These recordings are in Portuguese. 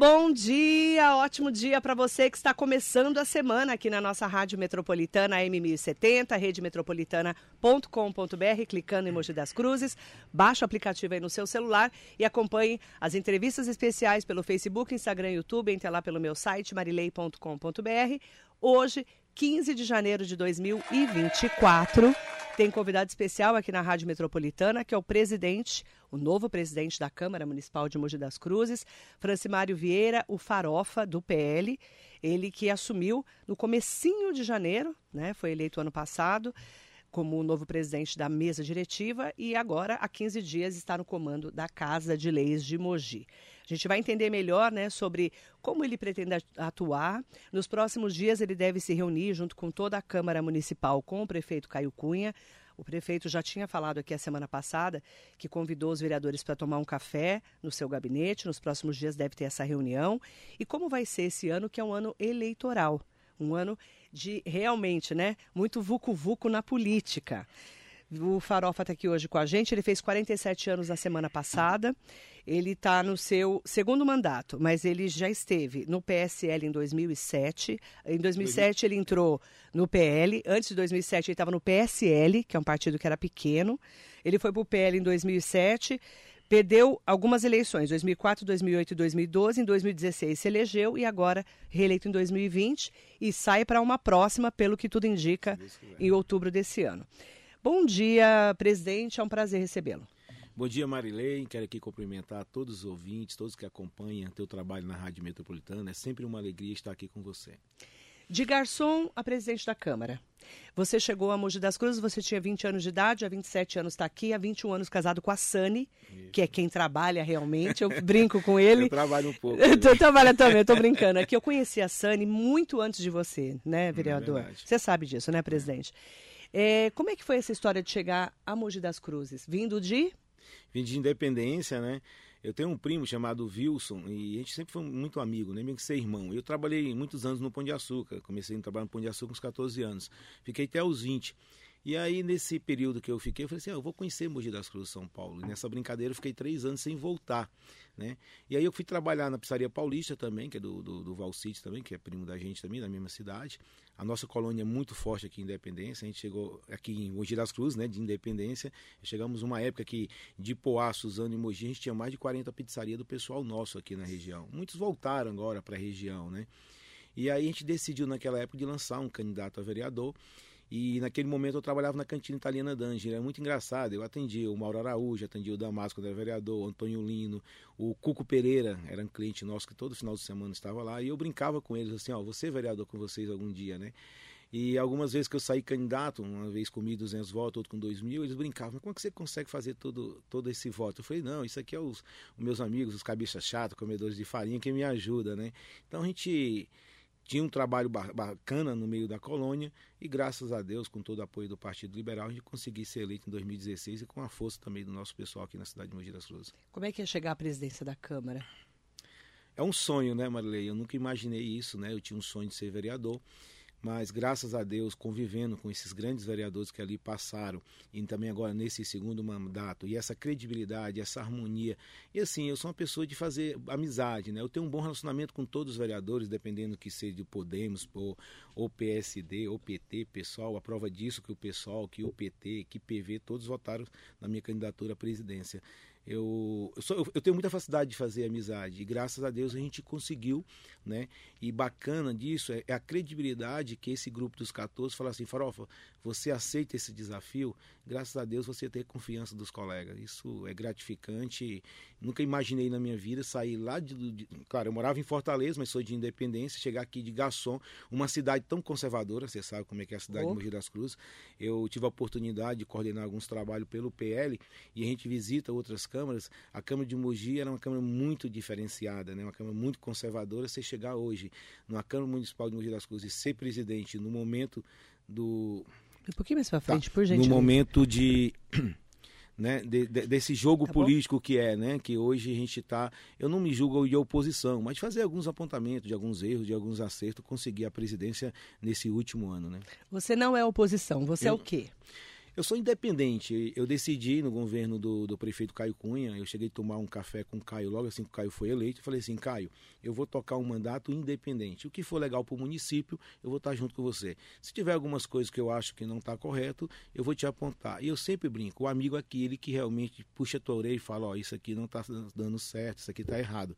bom dia, ótimo dia para você que está começando a semana aqui na nossa Rádio Metropolitana M1070, redemetropolitana.com.br, clicando em Mogi das Cruzes, baixe o aplicativo aí no seu celular e acompanhe as entrevistas especiais pelo Facebook, Instagram e YouTube, entre lá pelo meu site marilei.com.br. Hoje, 15 de janeiro de 2024, tem convidado especial aqui na Rádio Metropolitana, que é o presidente, o novo presidente da Câmara Municipal de Mogi das Cruzes, Francimário Vieira, o Farofa, do PL. Ele que assumiu no comecinho de janeiro, né? Foi eleito ano passado como o novo presidente da mesa diretiva e agora, há 15 dias, está no comando da Casa de Leis de Mogi. A gente vai entender melhor né, sobre como ele pretende atuar. Nos próximos dias, ele deve se reunir junto com toda a Câmara Municipal com o prefeito Caio Cunha. O prefeito já tinha falado aqui a semana passada que convidou os vereadores para tomar um café no seu gabinete. Nos próximos dias deve ter essa reunião. E como vai ser esse ano, que é um ano eleitoral? Um ano de realmente, né, muito vucu-vucu na política. O Farofa está aqui hoje com a gente. Ele fez 47 anos na semana passada. Ele está no seu segundo mandato, mas ele já esteve no PSL em 2007. Em 2007 ele entrou no PL. Antes de 2007 ele estava no PSL, que é um partido que era pequeno. Ele foi para o PL em 2007 Perdeu algumas eleições, 2004, 2008 e 2012. Em 2016 se elegeu e agora reeleito em 2020 e sai para uma próxima, pelo que tudo indica, em outubro desse ano. Bom dia, presidente. É um prazer recebê-lo. Bom dia, Marilei. Quero aqui cumprimentar todos os ouvintes, todos que acompanham teu trabalho na Rádio Metropolitana. É sempre uma alegria estar aqui com você. De garçom a presidente da Câmara. Você chegou a Mogi das Cruzes, você tinha 20 anos de idade, há 27 anos está aqui, há 21 anos casado com a Sani, Isso. que é quem trabalha realmente. Eu brinco com ele. Eu trabalho um pouco. eu trabalho também, eu estou brincando. Aqui eu conheci a Sani muito antes de você, né, hum, vereador? É você sabe disso, né, presidente? É. É, como é que foi essa história de chegar a Mogi das Cruzes? Vindo de? Vindo de Independência, né? Eu tenho um primo chamado Wilson e a gente sempre foi muito amigo, nem mesmo que ser irmão. Eu trabalhei muitos anos no Pão de Açúcar, comecei a trabalhar no Pão de Açúcar com uns 14 anos. Fiquei até os 20. E aí, nesse período que eu fiquei, eu falei assim: ah, eu vou conhecer Mogi das Cruzes, São Paulo. E nessa brincadeira eu fiquei três anos sem voltar. Né? E aí eu fui trabalhar na Pizzaria Paulista também, que é do, do, do Valcite também, que é primo da gente também, da mesma cidade. A nossa colônia é muito forte aqui em Independência. A gente chegou aqui em Mogi das Cruzes, né, de Independência. Chegamos uma época que de Poá, Suzano e Mogi, a gente tinha mais de 40 pizzarias do pessoal nosso aqui na região. Muitos voltaram agora para a região, né? E aí a gente decidiu naquela época de lançar um candidato a vereador. E naquele momento eu trabalhava na cantina italiana D'Angeli, era muito engraçado. Eu atendia o Mauro Araújo, atendia o Damasco, quando era vereador, o Antônio Lino, o Cuco Pereira, era um cliente nosso que todo final de semana estava lá. E eu brincava com eles assim: ó, você é vereador com vocês algum dia, né? E algumas vezes que eu saí candidato, uma vez com 1.200 votos, outra com 2.000, eles brincavam, como é que você consegue fazer todo, todo esse voto? Eu falei, não, isso aqui é os, os meus amigos, os cabeças chatos, comedores de farinha, que me ajudam, né? Então a gente tinha um trabalho bacana no meio da colônia e graças a Deus, com todo o apoio do Partido Liberal, a gente conseguiu ser eleito em 2016 e com a força também do nosso pessoal aqui na cidade de Mogi das Cruzes. Como é que é chegar à presidência da Câmara? É um sonho, né, Marilei? Eu nunca imaginei isso, né? Eu tinha um sonho de ser vereador mas graças a Deus, convivendo com esses grandes vereadores que ali passaram, e também agora nesse segundo mandato, e essa credibilidade, essa harmonia. E assim, eu sou uma pessoa de fazer amizade, né? Eu tenho um bom relacionamento com todos os vereadores, dependendo que seja de Podemos, ou, ou PSD, ou PT, pessoal. A prova disso que o pessoal, que o PT, que PV, todos votaram na minha candidatura à presidência. Eu, eu, sou, eu, tenho muita facilidade de fazer amizade e graças a Deus a gente conseguiu, né? E bacana disso é, é a credibilidade que esse grupo dos 14 fala assim, Farofa, você aceita esse desafio, graças a Deus você tem confiança dos colegas. Isso é gratificante. Nunca imaginei na minha vida sair lá de, de claro, eu morava em Fortaleza, mas sou de Independência, chegar aqui de Garçom, uma cidade tão conservadora, você sabe como é que é a cidade oh. de Mogi das Cruzes. Eu tive a oportunidade de coordenar alguns trabalhos pelo PL e a gente visita outras câmaras, a Câmara de Mogi era uma Câmara muito diferenciada, né? uma Câmara muito conservadora. Você chegar hoje numa Câmara Municipal de Mogi das Cruzes e ser presidente no momento do. Um pouquinho mais para frente, tá. por gentileza. No momento de. Né, de, de, desse jogo tá político bom? que é, né, que hoje a gente está, eu não me julgo de oposição, mas fazer alguns apontamentos de alguns erros, de alguns acertos, conseguir a presidência nesse último ano, né? Você não é oposição, você é eu, é o quê? Eu sou independente. Eu decidi no governo do, do, prefeito Caio Cunha, eu cheguei a tomar um café com o Caio logo assim que o Caio foi eleito. Eu falei assim, Caio, eu vou tocar um mandato independente. O que for legal para o município, eu vou estar junto com você. Se tiver algumas coisas que eu acho que não está correto, eu vou te apontar. E eu sempre brinco, o amigo é aquele que realmente puxa a tua orelha e fala, ó, oh, isso aqui não está dando certo, isso aqui está errado.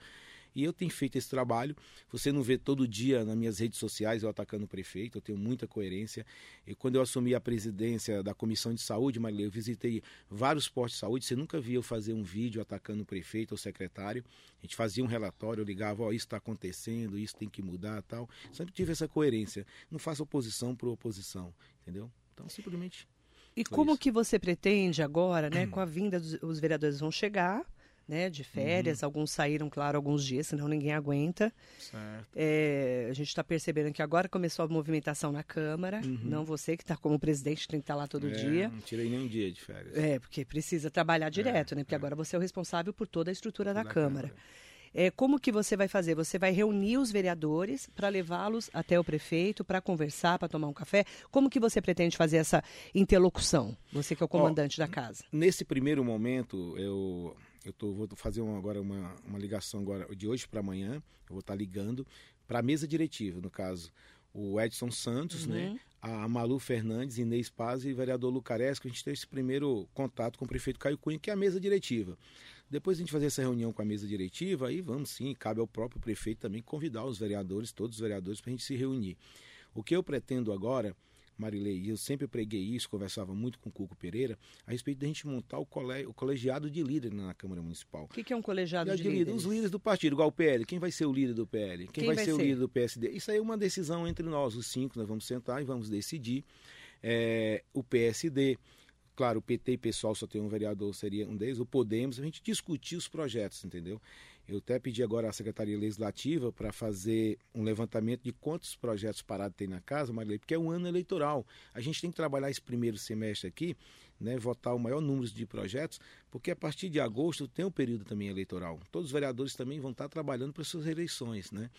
E eu tenho feito esse trabalho. Você não vê todo dia nas minhas redes sociais eu atacando o prefeito, eu tenho muita coerência. E quando eu assumi a presidência da Comissão de Saúde, Maria, eu visitei vários postos de saúde. Você nunca viu eu fazer um vídeo atacando o prefeito ou o secretário. A gente fazia um relatório, eu ligava, ó, oh, isso está acontecendo, isso tem que mudar tal. Sempre tive essa coerência. Não faço oposição por oposição, entendeu? Então, simplesmente. E como isso. que você pretende agora, né, com a vinda dos os vereadores vão chegar, né, de férias. Uhum. Alguns saíram, claro, alguns dias, senão ninguém aguenta. É, a gente está percebendo que agora começou a movimentação na Câmara. Uhum. Não você que está como presidente, tem que estar tá lá todo é, dia. Não tirei nenhum dia de férias. É, porque precisa trabalhar é, direto, né? Porque é. agora você é o responsável por toda a estrutura da, da Câmara. Câmara. É, como que você vai fazer? Você vai reunir os vereadores para levá-los até o prefeito para conversar, para tomar um café? Como que você pretende fazer essa interlocução? Você que é o comandante da casa. Nesse primeiro momento, eu eu tô, vou fazer uma, agora uma, uma ligação agora de hoje para amanhã. Eu vou estar tá ligando para a mesa diretiva, no caso, o Edson Santos, né, uhum. né? A Malu Fernandes, Inês Paz e o vereador Lucaresco. A gente teve esse primeiro contato com o prefeito Caio Cunha, que é a mesa diretiva. Depois a gente fazer essa reunião com a mesa diretiva, aí vamos sim, cabe ao próprio prefeito também convidar os vereadores, todos os vereadores, para a gente se reunir. O que eu pretendo agora Marilei, e eu sempre preguei isso, conversava muito com o Cuco Pereira, a respeito da gente montar o, cole, o colegiado de líderes na Câmara Municipal. O que, que, é um colegiado de, de líderes? Os líderes do partido, igual o PL. Quem vai ser o líder do PL? Quem, Quem vai, vai, ser, o líder do PSD? Isso aí é uma decisão entre nós, os cinco, nós vamos sentar e vamos decidir. É, o PSD, claro, o PT e pessoal só tem um vereador, seria um deles, o Podemos, a gente discutir os projetos, entendeu? Eu até pedi agora à Secretaria Legislativa para fazer um levantamento de quantos projetos parados tem na casa, Marilei, porque é um ano eleitoral. A gente tem que trabalhar esse primeiro semestre aqui, né, votar o maior número de projetos, porque a partir de agosto tem um período também eleitoral. Todos os vereadores também vão estar trabalhando para suas eleições, né?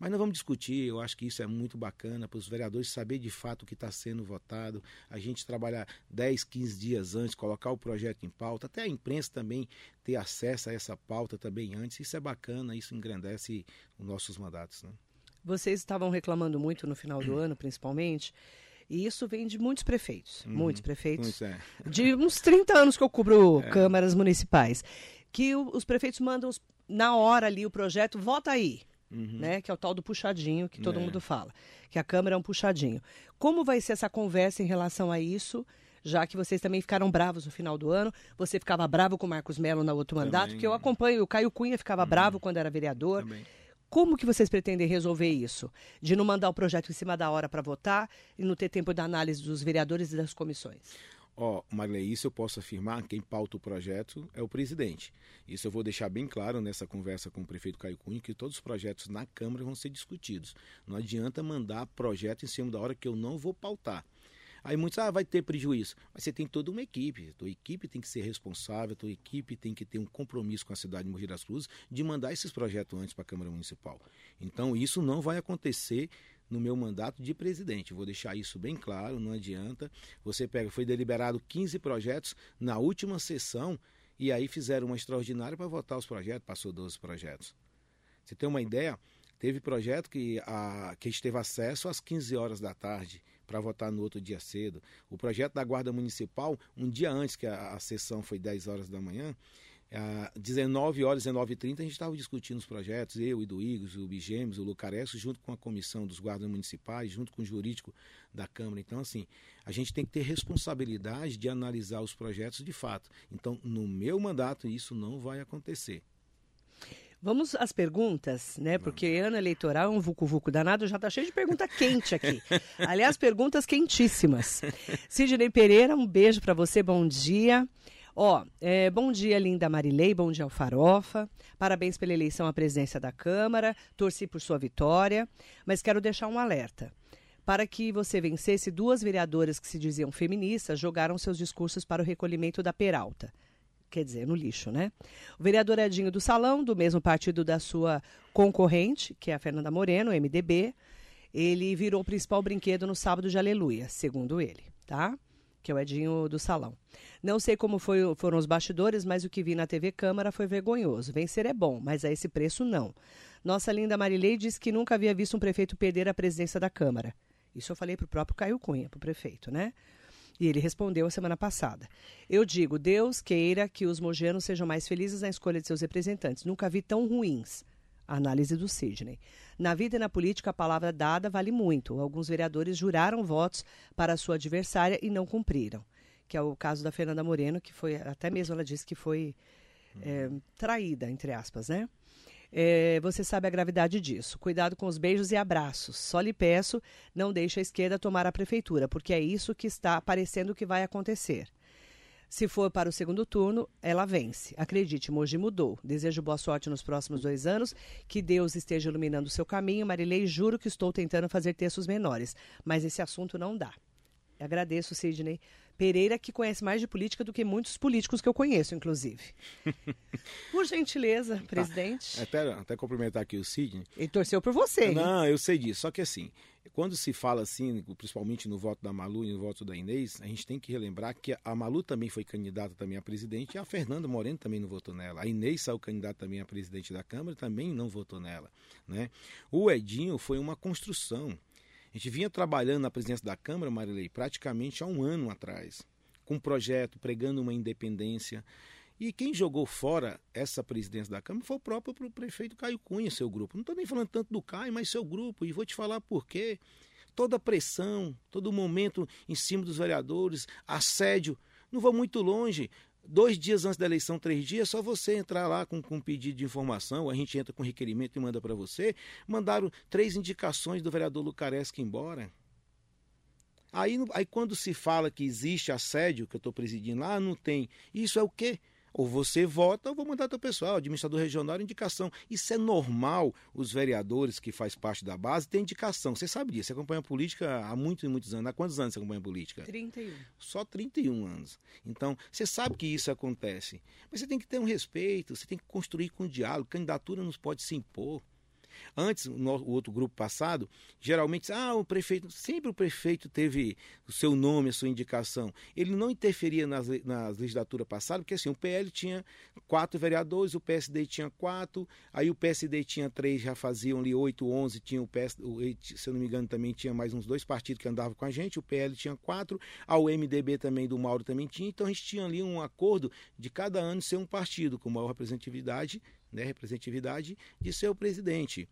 Mas não vamos discutir, eu acho que isso é muito bacana para os vereadores saber de fato o que está sendo votado, a gente trabalhar 10, 15 dias antes, colocar o projeto em pauta, até a imprensa também ter acesso a essa pauta também antes. Isso é bacana, isso engrandece os nossos mandatos. Né? Vocês estavam reclamando muito no final do ano, principalmente. E isso vem de muitos prefeitos, uhum, muitos prefeitos. É. De uns 30 anos que eu cubro é. câmaras municipais. Que o, os prefeitos mandam os, na hora ali o projeto, vota aí. Uhum. Né, que é o tal do puxadinho que todo é. mundo fala, que a Câmara é um puxadinho. Como vai ser essa conversa em relação a isso? Já que vocês também ficaram bravos no final do ano, você ficava bravo com o Marcos Melo no outro mandato, também. que eu acompanho, o Caio Cunha ficava uhum. bravo quando era vereador. Também. Como que vocês pretendem resolver isso? De não mandar o projeto em cima da hora para votar e não ter tempo de análise dos vereadores e das comissões? Ó, oh, isso eu posso afirmar, quem pauta o projeto é o presidente. Isso eu vou deixar bem claro nessa conversa com o prefeito Caio Cunha, que todos os projetos na Câmara vão ser discutidos. Não adianta mandar projeto em cima da hora que eu não vou pautar. Aí muitos, ah, vai ter prejuízo. Mas você tem toda uma equipe. A tua equipe tem que ser responsável, a tua equipe tem que ter um compromisso com a cidade de Mogi das Cruzes de mandar esses projetos antes para a Câmara Municipal. Então, isso não vai acontecer no meu mandato de presidente. Vou deixar isso bem claro, não adianta. Você pega, foi deliberado 15 projetos na última sessão e aí fizeram uma extraordinária para votar os projetos, passou 12 projetos. Você tem uma ideia? Teve projeto que a, que a gente teve acesso às 15 horas da tarde para votar no outro dia cedo. O projeto da Guarda Municipal, um dia antes que a, a sessão foi 10 horas da manhã, às 19 horas, 19h30, a gente estava discutindo os projetos, eu e do Igos, o Bigemes, o Lucaresco, junto com a comissão dos guardas municipais, junto com o jurídico da Câmara. Então, assim, a gente tem que ter responsabilidade de analisar os projetos de fato. Então, no meu mandato, isso não vai acontecer. Vamos às perguntas, né? Porque ano eleitoral é um vucu-vucu danado, já está cheio de pergunta quente aqui. Aliás, perguntas quentíssimas. Sidney Pereira, um beijo para você, bom dia. Ó, é, bom dia, linda Marilei, bom dia, Alfarofa. Parabéns pela eleição à presidência da Câmara. Torci por sua vitória, mas quero deixar um alerta. Para que você vencesse, duas vereadoras que se diziam feministas jogaram seus discursos para o recolhimento da Peralta. Quer dizer, no lixo, né? O vereador Edinho do Salão, do mesmo partido da sua concorrente, que é a Fernanda Moreno, MDB, ele virou o principal brinquedo no sábado de Aleluia, segundo ele, tá? Que é o Edinho do Salão. Não sei como foi, foram os bastidores, mas o que vi na TV Câmara foi vergonhoso. Vencer é bom, mas a esse preço não. Nossa linda Marilei disse que nunca havia visto um prefeito perder a presidência da Câmara. Isso eu falei para o próprio Caio Cunha, para o prefeito, né? E ele respondeu a semana passada. Eu digo, Deus queira que os mogenos sejam mais felizes na escolha de seus representantes. Nunca vi tão ruins. Análise do Sidney. Na vida e na política, a palavra dada vale muito. Alguns vereadores juraram votos para sua adversária e não cumpriram. Que é o caso da Fernanda Moreno, que foi, até mesmo ela disse que foi é, traída, entre aspas, né? É, você sabe a gravidade disso. Cuidado com os beijos e abraços. Só lhe peço, não deixe a esquerda tomar a prefeitura, porque é isso que está parecendo que vai acontecer. Se for para o segundo turno, ela vence. Acredite, Mogi mudou. Desejo boa sorte nos próximos dois anos, que Deus esteja iluminando o seu caminho. Marilei, juro que estou tentando fazer textos menores, mas esse assunto não dá. Agradeço, Sidney, Pereira, que conhece mais de política do que muitos políticos que eu conheço, inclusive. Por gentileza, tá. presidente. Até, até cumprimentar aqui o Sidney. Ele torceu por você. Não, hein? eu sei disso. Só que assim, quando se fala assim, principalmente no voto da Malu e no voto da Inês, a gente tem que relembrar que a Malu também foi candidata também a presidente e a Fernanda Moreno também não votou nela. A Inês saiu candidata também a presidente da Câmara e também não votou nela. Né? O Edinho foi uma construção. A gente vinha trabalhando na presidência da Câmara, Marilei, praticamente há um ano atrás, com um projeto pregando uma independência. E quem jogou fora essa presidência da Câmara foi o próprio prefeito Caio Cunha, seu grupo. Não estou nem falando tanto do Caio, mas seu grupo. E vou te falar por quê. Toda pressão, todo momento em cima dos vereadores, assédio. Não vou muito longe dois dias antes da eleição, três dias, só você entrar lá com, com um pedido de informação, a gente entra com requerimento e manda para você. Mandaram três indicações do vereador Lucaresca embora. Aí, aí quando se fala que existe assédio, que eu estou presidindo lá, não tem. Isso é o quê? Ou você vota ou vou mandar teu pessoal, administrador regional, indicação. Isso é normal. Os vereadores que faz parte da base têm indicação. Você sabe disso. Você acompanha política há muitos e muitos anos. Há quantos anos você acompanha política? 31. Só 31 anos. Então, você sabe que isso acontece. Mas você tem que ter um respeito, você tem que construir com diálogo. Candidatura não pode se impor. Antes, no o outro grupo passado, geralmente, ah, o prefeito, sempre o prefeito teve o seu nome, a sua indicação. Ele não interferia nas, nas legislaturas passadas, porque assim, o PL tinha quatro vereadores, o PSD tinha quatro, aí o PSD tinha três, já faziam ali oito, onze, tinha o PS, se eu não me engano, também tinha mais uns dois partidos que andavam com a gente, o PL tinha quatro, a MDB também do Mauro também tinha, então a gente tinha ali um acordo de cada ano ser um partido com maior representatividade né, representatividade de seu presidente.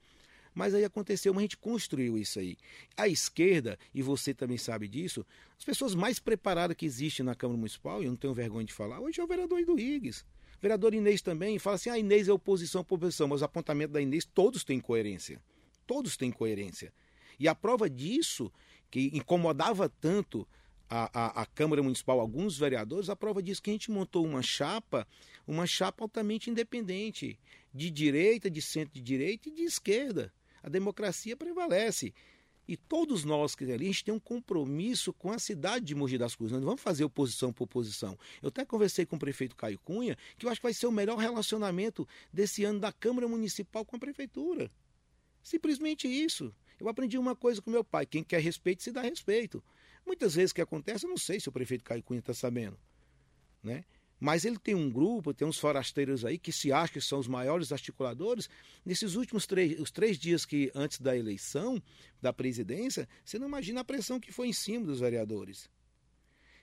Mas aí aconteceu, mas a gente construiu isso aí. A esquerda, e você também sabe disso, as pessoas mais preparadas que existem na Câmara Municipal, e eu não tenho vergonha de falar, hoje é o vereador do Higgs. O vereador Inês também fala assim: a ah, Inês é oposição à oposição, mas o apontamento da Inês todos têm coerência. Todos têm coerência. E a prova disso, que incomodava tanto a, a, a, Câmara Municipal, alguns vereadores, a prova disso que a gente montou uma chapa, uma chapa altamente independente, de direita, de centro de direita e de esquerda. A democracia prevalece. E todos nós que ali, a gente tem um compromisso com a cidade de Mogi das Cruzes. Nós vamos fazer oposição por oposição. Eu até conversei com o prefeito Caio Cunha, que eu acho que vai ser o melhor relacionamento desse ano da Câmara Municipal com a Prefeitura. Simplesmente isso. Eu aprendi uma coisa com meu pai: quem quer respeito se dá respeito. Muitas vezes que acontece, eu não sei se o prefeito Caio Cunha está sabendo. Né? Mas ele tem um grupo, tem uns forasteiros aí que se acham que são os maiores articuladores. Nesses últimos três, os três dias que antes da eleição da presidência, você não imagina a pressão que foi em cima dos vereadores.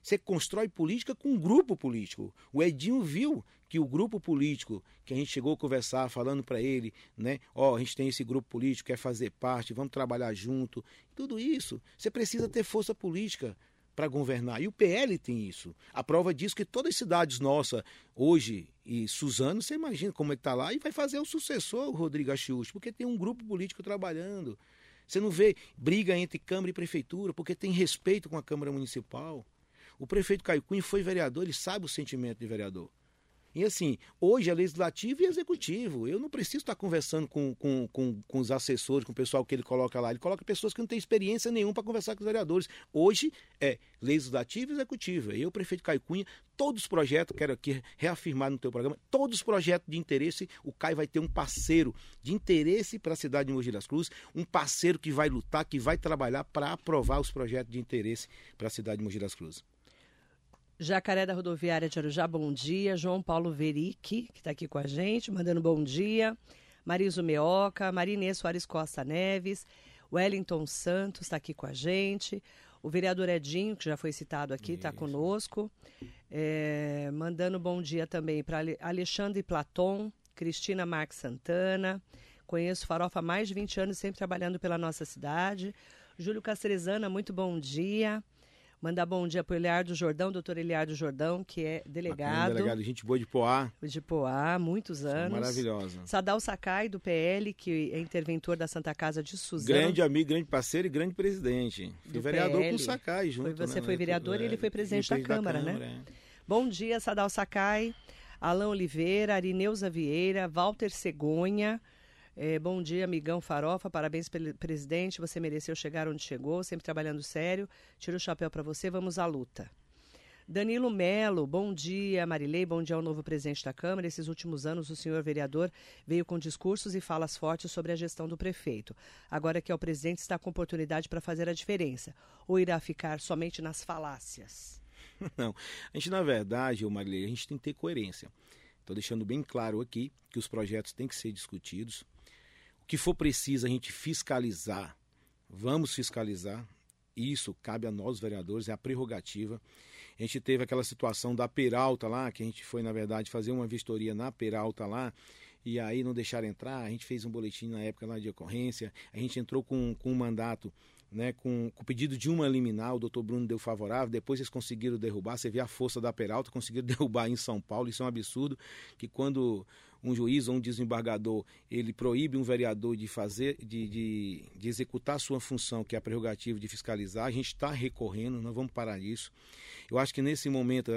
Você constrói política com um grupo político. O Edinho viu que o grupo político que a gente chegou a conversar, falando para ele, né? Ó, oh, a gente tem esse grupo político, quer fazer parte, vamos trabalhar junto. Tudo isso. Você precisa ter força política para governar. E o PL tem isso. A prova disso que todas as cidades nossas, hoje, e Suzano, você imagina como é que está lá, e vai fazer o sucessor, o Rodrigo Achiuchi, porque tem um grupo político trabalhando. Você não vê briga entre Câmara e Prefeitura, porque tem respeito com a Câmara Municipal. O prefeito Caio Cunha foi vereador, ele sabe o sentimento de vereador. E assim, hoje é legislativo e executivo. Eu não preciso estar conversando com, com, com, com, os assessores, com o pessoal que ele coloca lá. Ele coloca pessoas que não têm experiência nenhuma para conversar com os vereadores. Hoje é legislativo e executivo. Eu, prefeito Caio Cunha, todos os projetos, quero aqui reafirmar no teu programa, todos os projetos de interesse, o Caio vai ter um parceiro de interesse para a cidade de Mogi das Cruzes, um parceiro que vai lutar, que vai trabalhar para aprovar os projetos de interesse para a cidade de Mogi das Cruzes. Jacaré da Rodoviária de Arujá, bom dia. João Paulo Veric, que está aqui com a gente, mandando bom dia. Mariso Meoca, Marinê Soares Costa Neves, Wellington Santos está aqui com a gente. O vereador Edinho, que já foi citado aqui, está conosco. É, mandando bom dia também para Alexandre Platon, Cristina Marques Santana. Conheço Farofa há mais de 20 anos, sempre trabalhando pela nossa cidade. Júlio Castrezana, muito bom dia. Mandar bom dia para o Eliardo Jordão, doutor Eliardo Jordão, que é delegado. Bacana, delegado, gente boa de Poá. De Poá, muitos anos. Maravilhosa. Sadal Sakai, do PL, que é interventor da Santa Casa de Suzano. Grande amigo, grande parceiro e grande presidente. Fui vereador PL. com o Sakai junto. Foi, você né? foi vereador e ele foi presidente da, Câmara, da Câmara, né? É. Bom dia, Sadal Sakai, Alain Oliveira, Arineuza Vieira, Walter Cegonha, é, bom dia, amigão Farofa. Parabéns presidente. Você mereceu chegar onde chegou, sempre trabalhando sério. Tiro o chapéu para você. Vamos à luta. Danilo Melo, bom dia, Marilei, bom dia ao novo presidente da Câmara. Esses últimos anos, o senhor vereador veio com discursos e falas fortes sobre a gestão do prefeito. Agora que é o presidente, está com oportunidade para fazer a diferença. Ou irá ficar somente nas falácias? Não. A gente, na verdade, Marilei, a gente tem que ter coerência. Estou deixando bem claro aqui que os projetos têm que ser discutidos, o que for preciso a gente fiscalizar, vamos fiscalizar. Isso cabe a nós, vereadores, é a prerrogativa. A gente teve aquela situação da Peralta lá, que a gente foi, na verdade, fazer uma vistoria na Peralta lá, e aí não deixaram entrar. A gente fez um boletim na época lá de ocorrência, a gente entrou com, com um mandato né, com, o pedido de uma liminar, o doutor Bruno deu favorável, depois eles conseguiram derrubar, você vê a força da Peralta, conseguiram derrubar em São Paulo, isso é um absurdo, que quando um juiz ou um desembargador ele proíbe um vereador de fazer, de, de, de executar sua função, que é a prerrogativa de fiscalizar, a gente está recorrendo, nós vamos parar isso. Eu acho que nesse momento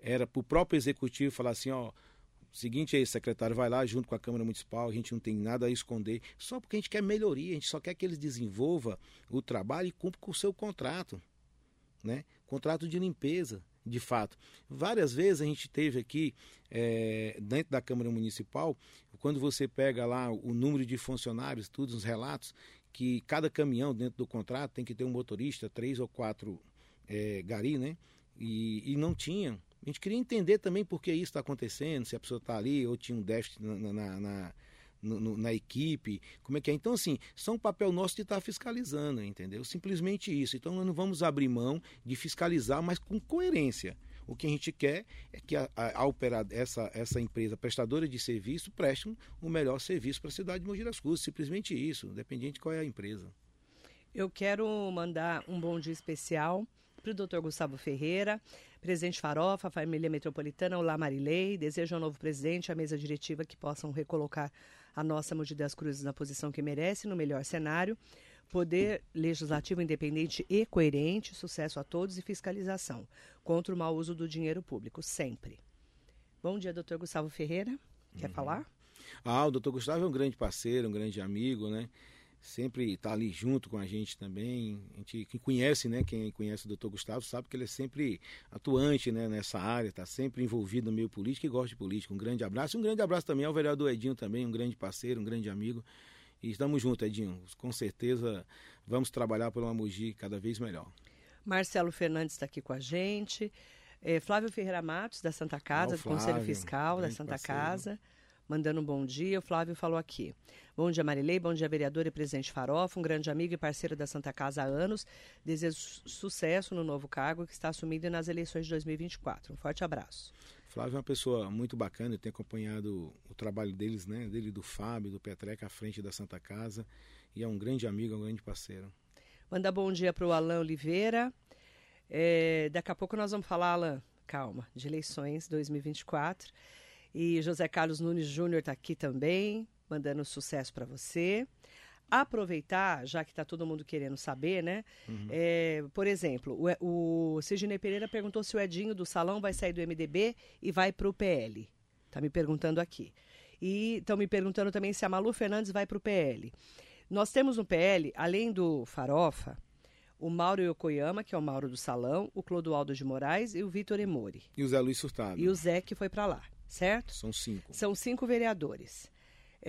era, para o próprio executivo falar assim, ó, seguinte é esse, secretário, vai lá junto com a Câmara Municipal, a gente não tem nada a esconder, só porque a gente quer melhoria, a gente só quer que eles desenvolvam o trabalho e cumpram com o seu contrato, né? Contrato de limpeza de fato. Várias vezes a gente teve aqui, é, dentro da Câmara Municipal, quando você pega lá o número de funcionários, todos os relatos, que cada caminhão dentro do contrato tem que ter um motorista, três ou quatro é, gari, né? E, e não tinha. A gente queria entender também por que isso está acontecendo, se a pessoa está ali ou tinha um déficit na, na, na no, na equipe, como é que é. Então, assim, são um papel nosso de estar tá fiscalizando, entendeu? Simplesmente isso. Então, nós não vamos abrir mão de fiscalizar, mas com coerência. O que a gente quer é que a, a, a essa, essa empresa prestadora de serviço preste um, o melhor serviço para a cidade de Mogi das Cruzes. Simplesmente isso, independente de qual é a empresa. Eu quero mandar um bom dia especial para o doutor Gustavo Ferreira, presidente Farofa, família metropolitana, Olá Marilei. Desejo ao novo presidente, à mesa diretiva, que possam recolocar a nossa Mogi das Cruzes na posição que merece, no melhor cenário. Poder legislativo independente e coerente, sucesso a todos e fiscalização contra o mau uso do dinheiro público, sempre. Bom dia, doutor Gustavo Ferreira. Quer uhum. falar? Ah, o doutor Gustavo é um grande parceiro, um grande amigo, né? Sempre está ali junto com a gente também. A gente quem conhece, né, quem conhece o doutor Gustavo sabe que ele é sempre atuante né, nessa área, está sempre envolvido no meio político e gosta de política. Um grande abraço. Um grande abraço também ao vereador Edinho também, um grande parceiro, um grande amigo. E estamos juntos, Edinho. Com certeza vamos trabalhar por uma Mogi cada vez melhor. Marcelo Fernandes está aqui com a gente. É, Flávio Ferreira Matos, da Santa Casa, ah, Flávio, do Conselho Fiscal da Santa parceiro. Casa mandando um bom dia. O Flávio falou aqui. Bom dia, Marilei. Bom dia, vereador e presidente Farofa. Um grande amigo e parceiro da Santa Casa há anos. Desejo sucesso no novo cargo que está assumindo nas eleições de 2024. Um forte abraço. Flávio é uma pessoa muito bacana. Eu tenho acompanhado o trabalho deles, né? Dele do Fábio, do Petreca, à frente da Santa Casa. E é um grande amigo, é um grande parceiro. Manda bom dia para o Alain Oliveira. É, daqui a pouco nós vamos falar, Alain, calma, de eleições 2024. E José Carlos Nunes Júnior está aqui também, mandando sucesso para você. Aproveitar, já que está todo mundo querendo saber, né? Uhum. É, por exemplo, o, o Sidney Pereira perguntou se o Edinho do Salão vai sair do MDB e vai para o PL. Está me perguntando aqui. E estão me perguntando também se a Malu Fernandes vai para o PL. Nós temos no PL, além do Farofa, o Mauro Yokoyama, que é o Mauro do Salão, o Clodoaldo de Moraes e o Vitor Emori. E o Zé Luiz Surtado. E o Zé que foi para lá certo? São cinco. São cinco vereadores.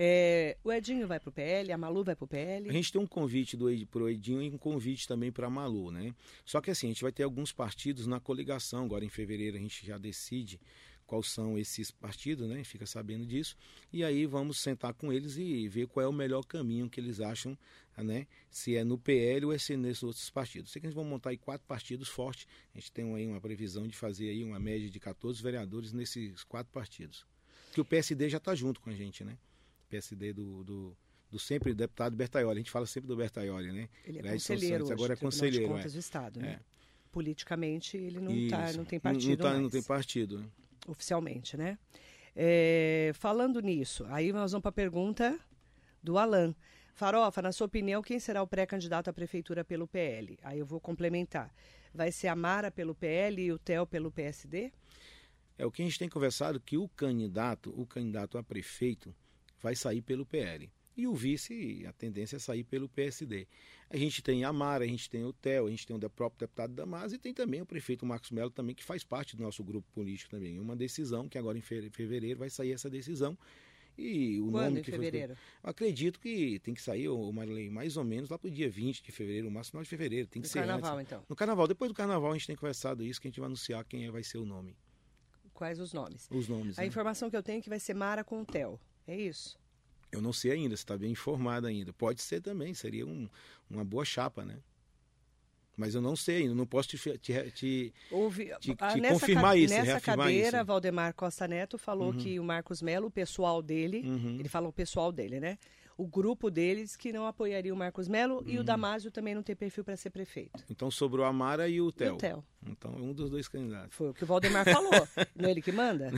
É, o Edinho vai para o PL, a Malu vai para o PL? A gente tem um convite do para o Edinho e um convite também para a Malu, né? Só que assim, a gente vai ter alguns partidos na coligação, agora em fevereiro a gente já decide quais são esses partidos, né? Fica sabendo disso. E aí vamos sentar com eles e ver qual é o melhor caminho que eles acham, né? Se é no PL ou é se é nesses outros partidos. Sei que a gente vai montar aí quatro partidos fortes. A gente tem aí uma previsão de fazer aí uma média de 14 vereadores nesses quatro partidos. Que o PSD já está junto com a gente, né? PSD do, do, do sempre deputado Bertaioli. A gente fala sempre do Bertaioli, né? Ele é conselheiro hoje, agora é conselheiro. De contas é. do Estado, né? É. Politicamente ele não, tá, não tem partido. Não, não, tá, não tem partido. Oficialmente, né? É, falando nisso, aí nós vamos para a pergunta do Alan. Farofa, na sua opinião, quem será o pré-candidato à prefeitura pelo PL? Aí eu vou complementar. Vai ser a Mara pelo PL e o Theo pelo PSD? É o que a gente tem conversado que o candidato, o candidato a prefeito, vai sair pelo PL. E o vice, a tendência é sair pelo PSD. A gente tem a Mara, a gente tem o Theo, a gente tem o próprio deputado Damas e tem também o prefeito Marcos Melo também, que faz parte do nosso grupo político também. Uma decisão que agora em fevereiro vai sair essa decisão. E o Quando, nome em que fevereiro? Foi... Acredito que tem que sair, o Marilei, mais ou menos lá para o dia 20 de fevereiro, o máximo de fevereiro. Tem que no ser carnaval, antes. então. No carnaval. Depois do carnaval a gente tem conversado isso, que a gente vai anunciar quem é, vai ser o nome. Quais os nomes? Os nomes. A né? informação que eu tenho é que vai ser Mara com o Theo. É isso? Eu não sei ainda, você está bem informado ainda. Pode ser também, seria um, uma boa chapa, né? Mas eu não sei ainda, não posso te, te, te, Houve, te, ah, te confirmar isso, Nessa cadeira, isso. Valdemar Costa Neto falou Uhum. que o Marcos Melo, o pessoal dele, Uhum. ele falou o pessoal dele, né? O grupo deles que não apoiaria o Marcos Melo e o Uhum. Damásio também não tem perfil para ser prefeito. Então sobrou a Mara e o E Theo. o Theo. Então é um dos dois candidatos. Foi o que o Valdemar falou. não é ele que manda?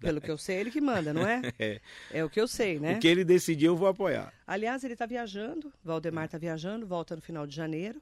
Pelo que eu sei, é ele que manda, não é? É. É o que eu sei, né? O que ele decidir, eu vou apoiar. Aliás, ele está viajando, Valdemar está viajando, volta no final de janeiro.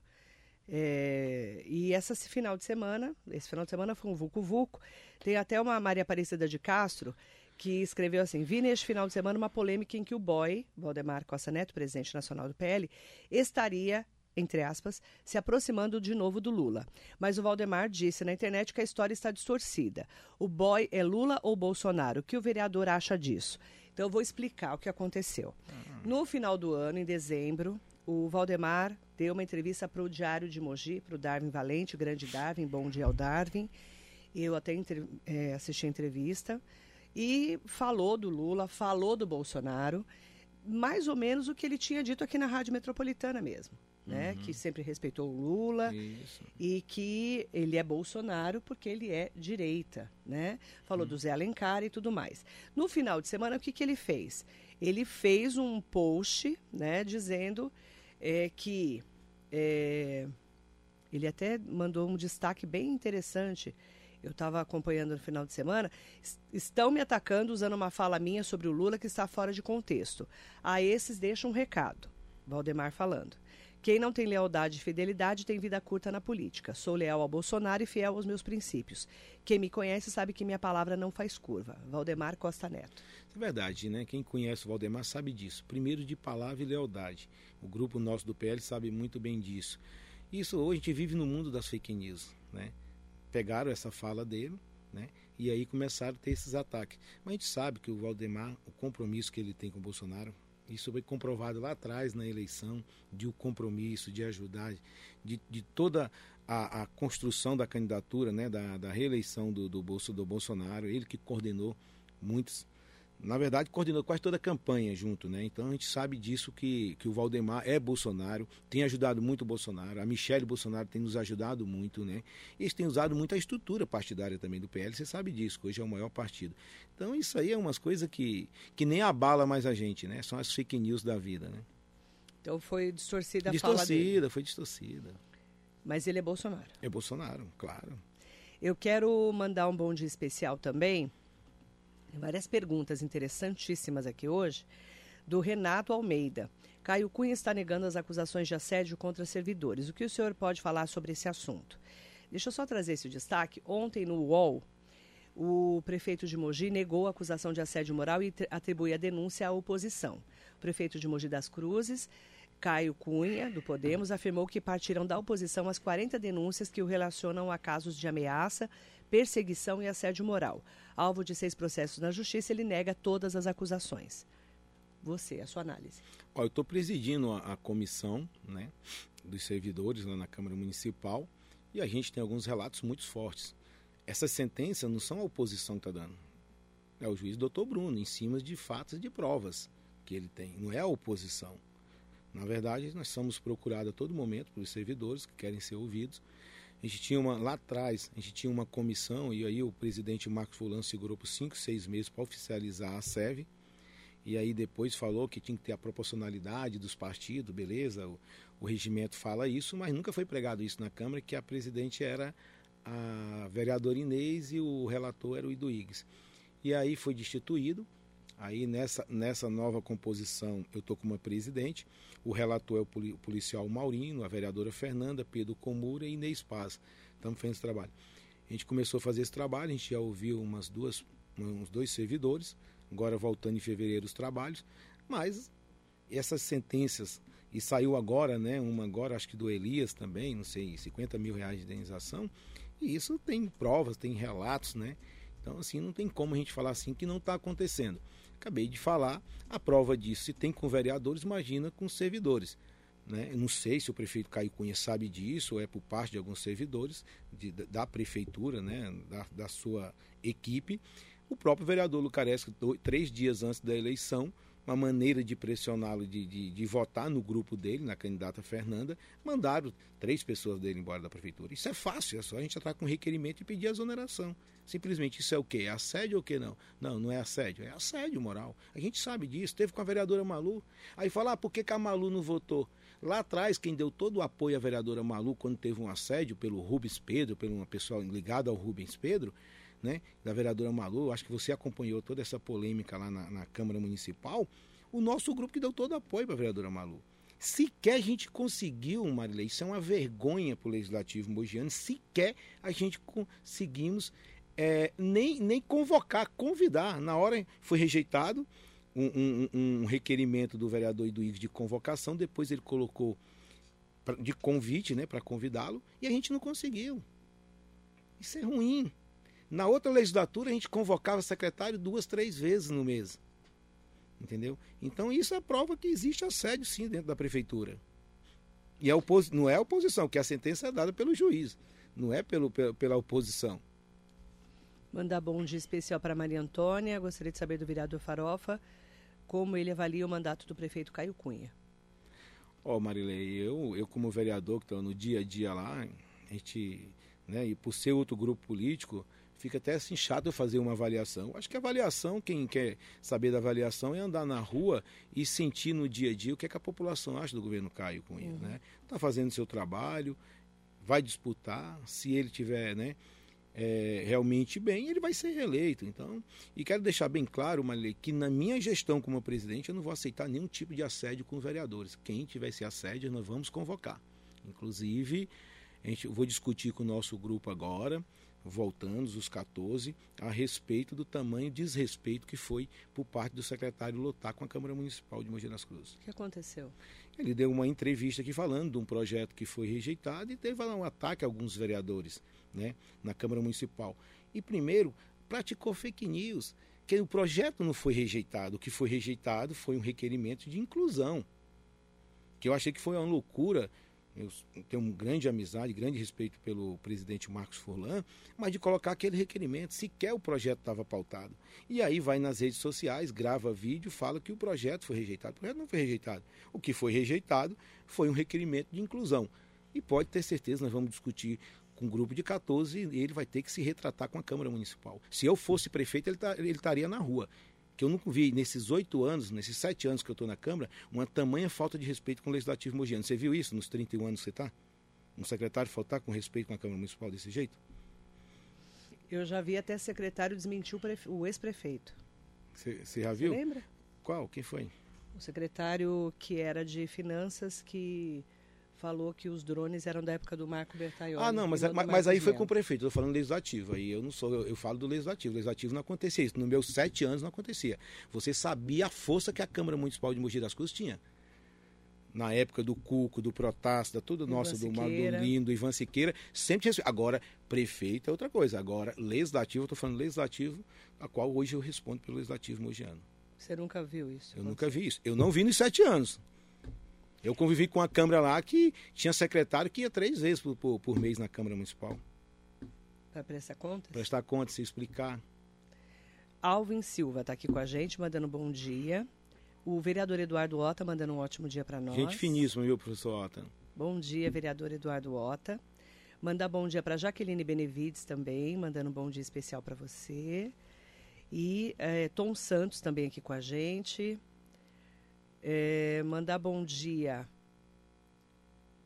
É, e essa esse final de semana, esse final de semana foi um Vucu Vucu. Tem até uma Maria Aparecida de Castro que escreveu assim: Vi neste final de semana uma polêmica em que o boy, Valdemar Costa Neto, presidente nacional do PL, estaria entre aspas, se aproximando de novo do Lula. Mas o Valdemar disse na internet que a história está distorcida. O boy é Lula ou Bolsonaro? O que o vereador acha disso? Então eu vou explicar o que aconteceu. No final do ano, em dezembro, o Valdemar deu uma entrevista para o Diário de Mogi, para o Darwin Valente, o grande Darwin, bom dia ao Darwin. Eu até entre- eh, assisti a entrevista e falou do Lula, falou do Bolsonaro, mais ou menos o que ele tinha dito aqui na Rádio Metropolitana mesmo, né? Que sempre respeitou o Lula Isso. e que ele é Bolsonaro porque ele é direita, né? Falou do Zé Alencar e tudo mais. No final de semana, o que, que ele fez? Ele fez um post, né, dizendo eh, que eh, ele até mandou um destaque bem interessante. Eu estava acompanhando no final de semana. "Es- Estão me atacando usando uma fala minha sobre o Lula que está fora de contexto. A esses deixa um recado. Valdemar falando. Quem não tem lealdade e fidelidade tem vida curta na política. Sou leal ao Bolsonaro e fiel aos meus princípios. Quem me conhece sabe que minha palavra não faz curva. Valdemar Costa Neto. É verdade, né? Quem conhece o Valdemar sabe disso. Primeiro de palavra e lealdade. O grupo nosso do PL sabe muito bem disso. Isso hoje a gente vive no mundo das fake news, né? Pegaram essa fala dele, né? E aí começaram a ter esses ataques. Mas a gente sabe que o Valdemar, o compromisso que ele tem com o Bolsonaro, isso foi comprovado lá atrás na eleição, de o compromisso, de ajudar, de, de toda a, a construção da candidatura, né? Da, da reeleição do, do, Bolso, do Bolsonaro, ele que coordenou muitos na verdade, coordenou quase toda a campanha junto, né? Então a gente sabe disso que, que o Valdemar é Bolsonaro, tem ajudado muito o Bolsonaro, a Michelle Bolsonaro tem nos ajudado muito, né? E eles têm usado muito a estrutura partidária também do PL, você sabe disso, que hoje é o maior partido. Então isso aí é umas coisas que, que nem abala mais a gente, né? São as fake news da vida, né? Então foi distorcida a fala dele. distorcida, foi distorcida. Mas ele é Bolsonaro. É Bolsonaro, claro. Eu quero mandar um bom dia especial também. Tem várias perguntas interessantíssimas aqui hoje. Do Renato Almeida. Caio Cunha está negando as acusações de assédio contra servidores. O que o senhor pode falar sobre esse assunto? Deixa eu só trazer esse destaque. Ontem, no UOL, o prefeito de Mogi negou a acusação de assédio moral e tri- atribui a denúncia à oposição. O prefeito de Mogi das Cruzes, Caio Cunha, do Podemos, afirmou que partirão da oposição as 40 denúncias que o relacionam a casos de ameaça, perseguição e assédio moral. Alvo de seis processos na justiça, ele nega todas as acusações. você, a sua análise. Ó, eu estou presidindo a, a, comissão né, dos servidores lá na Câmara Municipal e a gente tem alguns relatos muito fortes. Essas sentenças não são a oposição que está dando. É o juiz doutor Bruno, em cima de fatos e de provas que ele tem. Não é a oposição. Na verdade, nós somos procurados a todo momento pelos servidores que querem ser ouvidos. A gente tinha uma, lá atrás, a gente tinha uma comissão, e aí o presidente Marcos Fulano segurou por cinco, seis meses para oficializar a SEV. E aí depois falou que tinha que ter a proporcionalidade dos partidos, beleza, o, o regimento fala isso, mas nunca foi pregado isso na Câmara, que a presidente era a vereadora Inês e o relator era o Iduígues. E aí foi destituído, Aí nessa, nessa nova composição eu estou como presidente, o relator é o policial Maurino, a vereadora Fernanda, Pedro Comura e Inês Paz. Estamos fazendo esse trabalho. A gente começou a fazer esse trabalho, a gente já ouviu umas duas, uns dois servidores, agora voltando em fevereiro os trabalhos, mas essas sentenças, e saiu agora, né, uma agora acho que do Elias também, não sei, 50 mil reais de indenização, e isso tem provas, tem relatos, né? Então, assim, não tem como a gente falar assim que não está acontecendo. Acabei de falar, a prova disso, se tem com vereadores, imagina com servidores. Né? Eu não sei se o prefeito Caio Cunha sabe disso, ou é por parte de alguns servidores de, da prefeitura, né? da, da sua equipe. O próprio vereador Lucaresco, três dias antes da eleição, uma maneira de pressioná-lo de, de, de, votar no grupo dele, na candidata Fernanda, mandaram três pessoas dele embora da prefeitura. Isso é fácil, é só a gente entrar com requerimento e pedir a exoneração. Simplesmente isso é o quê? É assédio ou o quê não? Não, não é assédio, é assédio moral. A gente sabe disso, teve com a vereadora Malu. Aí fala, ah, por que, que a Malu não votou? Lá atrás, quem deu todo o apoio à vereadora Malu quando teve um assédio pelo Rubens Pedro, pelo uma pessoa ligada ao Rubens Pedro, né, da vereadora Malu, acho que você acompanhou toda essa polêmica lá na, na Câmara Municipal, o nosso grupo que deu todo o apoio para a vereadora Malu. Sequer a gente conseguiu, Marilei, isso é uma vergonha para o Legislativo Mogiano, sequer a gente conseguimos é, nem, nem convocar, convidar. Na hora foi rejeitado um, um, um requerimento do vereador Iduígues de convocação, depois ele colocou de convite né, para convidá-lo e a gente não conseguiu. Isso é ruim. Na outra legislatura a gente convocava secretário duas, três vezes no mês. Entendeu? Então isso é prova que existe assédio sim dentro da prefeitura. E a opos... não é a oposição, que a sentença é dada pelo juiz, não é pelo, pela oposição. Mandar bom dia especial para Maria Antônia. Gostaria de saber do vereador Farofa como ele avalia o mandato do prefeito Caio Cunha. Ó, oh, Marilei, eu, eu como vereador que estou no dia a dia lá, a gente, né, e por ser outro grupo político, fica até assim chato eu fazer uma avaliação. Acho que a avaliação, quem quer saber da avaliação é andar na rua e sentir no dia a dia o que, é que a população acha do governo Caio Cunha, uhum. né? Tá fazendo seu trabalho, vai disputar, se ele tiver, né, é, realmente bem, ele vai ser reeleito. Então, e quero deixar bem claro, Marilei, que na minha gestão como presidente eu não vou aceitar nenhum tipo de assédio com os vereadores. Quem tiver esse assédio, nós vamos convocar. Inclusive, a gente, eu vou discutir com o nosso grupo agora, voltando, os 14, a respeito do tamanho desrespeito que foi por parte do secretário Lotar com a Câmara Municipal de Mogi das Cruzes. O que aconteceu? Ele deu uma entrevista aqui falando de um projeto que foi rejeitado e teve lá um ataque a alguns vereadores né, na Câmara Municipal. E primeiro, praticou fake news, que o projeto não foi rejeitado, o que foi rejeitado foi um requerimento de inclusão. Que eu achei que foi uma loucura. Eu tenho uma grande amizade, grande respeito pelo presidente Marcos Furlan, mas de colocar aquele requerimento, sequer o projeto estava pautado. E aí vai nas redes sociais, grava vídeo, fala que o projeto foi rejeitado. O projeto não foi rejeitado. O que foi rejeitado foi um requerimento de inclusão. E pode ter certeza, nós vamos discutir com um grupo de 14 e ele vai ter que se retratar com a Câmara Municipal. Se eu fosse prefeito, ele, tá, ele estaria na rua. Que eu nunca vi nesses oito anos, nesses sete anos que eu estou na Câmara, uma tamanha falta de respeito com o Legislativo Mogiano. Você viu isso nos 31 anos que você está? Um secretário faltar com respeito com a Câmara Municipal desse jeito? Eu já vi até secretário desmentir o, o ex-prefeito. Você já viu? Você lembra? Qual? Quem foi? O secretário que era de finanças que falou que os drones eram da época do Marco Bertaioli. Ah, não, mas, mas, mas aí foi com o prefeito, eu estou falando legislativo, aí eu não sou, eu, eu falo do legislativo, legislativo não acontecia isso, nos meus sete anos não acontecia. Você sabia a força que a Câmara Municipal de Mogi das Cruzes tinha. Na época do Cuco, do Protássio, da tudo nossa, do do Ivan Siqueira, sempre tinha. Agora, prefeito é outra coisa. Agora, legislativo, eu estou falando legislativo, a qual hoje eu respondo pelo legislativo mogiano. Você nunca viu isso? Eu nunca vi isso. Eu não vi nos sete anos. Eu convivi com a Câmara lá que tinha secretário que ia três vezes por, por, por mês na Câmara Municipal. Para prestar contas? Prestar contas, se explicar. Alvin Silva está aqui com a gente, mandando bom dia. O vereador Eduardo Ota mandando um ótimo dia para nós. Gente finíssima, viu, professor Ota? Bom dia, vereador Eduardo Ota. Mandar bom dia para Jaqueline Benevides também, mandando um bom dia especial para você. E é, Tom Santos também aqui com a gente. É, mandar bom dia.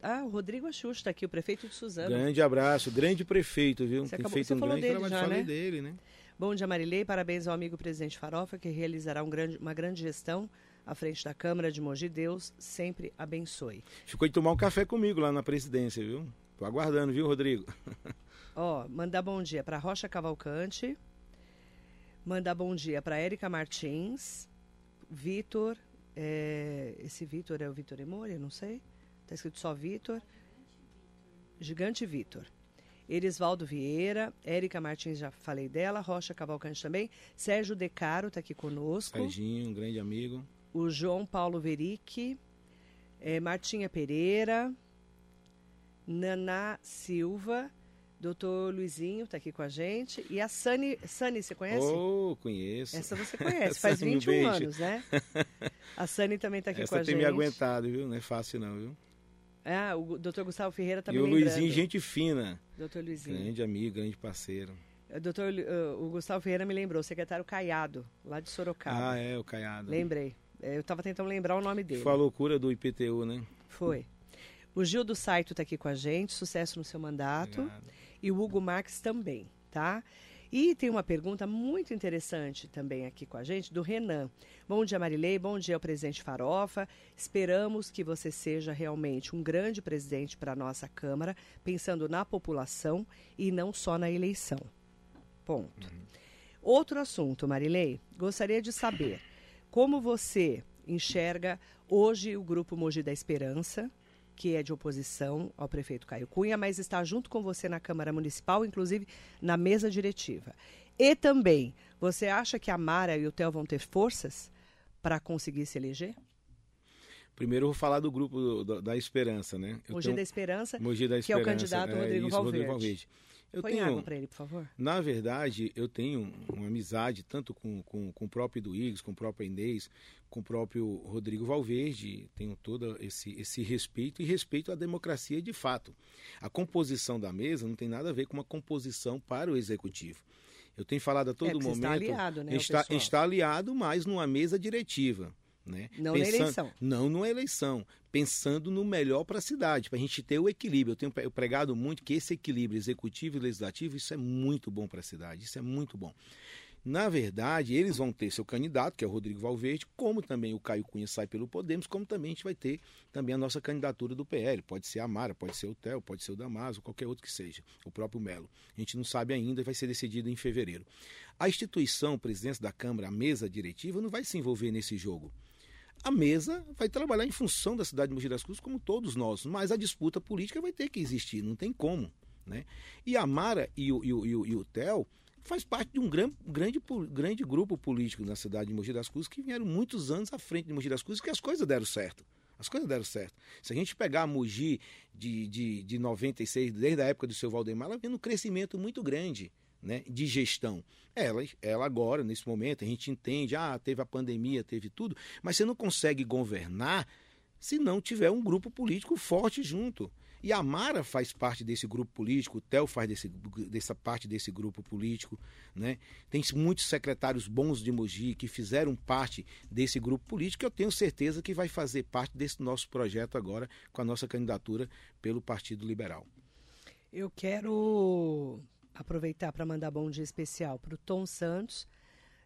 Ah, o Rodrigo Axux está aqui, o prefeito de Suzano. Grande abraço, grande prefeito, viu? Você Tem acabou- feito você um falou grande dele trabalho, já, falei né? dele, né? Bom dia, Marilei. Parabéns ao amigo presidente Farofa, que realizará um grande, uma grande gestão à frente da Câmara de Mogi. Deus sempre abençoe. Ficou de tomar um café comigo lá na presidência, viu? Tô aguardando, viu, Rodrigo? Ó, mandar bom dia para Rocha Cavalcante. Mandar bom dia para Érica Martins. Vitor. É, esse Vitor é o Vitor Emori? Não sei. Tá escrito só Vitor. Gigante Vitor. Erisvaldo Vieira, Érica Martins, já falei dela, Rocha Cavalcante também, Sérgio Decaro está aqui conosco, Serginho, um grande amigo. o João Paulo Veric, eh, Martinha Pereira, Naná Silva, doutor Luizinho está aqui com a gente. E a Sani, Sani, você conhece? Oh, conheço. Essa você conhece, faz Sani, um 21 beijo. anos, né? A Sani também está aqui Essa com a tem gente. me aguentado, viu? Não é fácil não, viu? Ah, o doutor Gustavo Ferreira está e me o lembrando. Luizinho, gente fina. Doutor Luizinho. Grande amigo, grande parceiro. O doutor, uh, o Gustavo Ferreira me lembrou, o secretário Caiado, lá de Sorocaba. Ah, é, o Caiado. Lembrei. É, Eu estava tentando lembrar o nome dele. Foi a loucura do IPTU, né? Foi. O Gil do Saito está aqui com a gente, sucesso no seu mandato. Obrigado. E o Hugo Marques também, tá? E tem uma pergunta muito interessante também aqui com a gente, do Renan. Bom dia, Marilei. Bom dia ao presidente Farofa. Esperamos que você seja realmente um grande presidente para a nossa Câmara, pensando na população e não só na eleição. Ponto. Outro assunto, Marilei. Gostaria de saber como você enxerga hoje o Grupo Mogi da Esperança, que é de oposição ao prefeito Caio Cunha, mas está junto com você na Câmara Municipal, inclusive na mesa diretiva. E também, você acha que a Mara e o Theo vão ter forças para conseguir se eleger? Primeiro eu vou falar do grupo do- do- da Esperança, né? Eu Mogi tenho- da Esperança, Mogi da que é o Esperança, candidato Rodrigo isso, Valverde. Valverde. Eu põe tenho, água para ele, por favor. Na verdade, eu tenho uma amizade tanto com, com, com o próprio Duígues, com o próprio Inês, com o próprio Rodrigo Valverde, tenho todo esse, esse respeito e respeito à democracia de fato. A composição da mesa não tem nada a ver com uma composição para o executivo. Eu tenho falado a todo É, você momento. está aliado, né, está, está aliado, mas numa mesa diretiva. Né? Não na eleição. Não numa eleição. Pensando no melhor para a cidade, para a gente ter o equilíbrio. Eu tenho pre- pregado muito que esse equilíbrio executivo e legislativo, isso é muito bom para a cidade. Isso é muito bom. Na verdade, eles vão ter seu candidato, que é o Rodrigo Valverde, como também o Caio Cunha sai pelo Podemos, como também a gente vai ter também a nossa candidatura do PL. Pode ser a Mara, pode ser o Theo, pode ser o Damaso, qualquer outro que seja, o próprio Melo. A gente não sabe ainda e vai ser decidido em fevereiro. A instituição, presidência da Câmara, a mesa diretiva, não vai se envolver nesse jogo. A mesa vai trabalhar em função da cidade de Mogi das Cruzes, como todos nós, mas a disputa política vai ter que existir, não tem como. Né? E a Mara e o, e o, e o, e o Theo faz parte de um gran, grande, pu- grande grupo político na cidade de Mogi das Cruzes que vieram muitos anos à frente de Mogi das Cruzes que as coisas deram certo. As coisas deram certo. Se a gente pegar a Mogi de, de, de 96, desde a época do seu Valdemar, ela vem num crescimento muito grande né, de gestão. Ela, ela agora, nesse momento, a gente entende, ah, teve a pandemia, teve tudo, mas você não consegue governar se não tiver um grupo político forte junto. E a Mara faz parte desse grupo político, o Theo faz desse, dessa parte desse grupo político. Né? Tem muitos secretários bons de Mogi que fizeram parte desse grupo político que eu tenho certeza que vai fazer parte desse nosso projeto agora com a nossa candidatura pelo Partido Liberal. Eu quero aproveitar para mandar bom dia especial para o Tom Santos,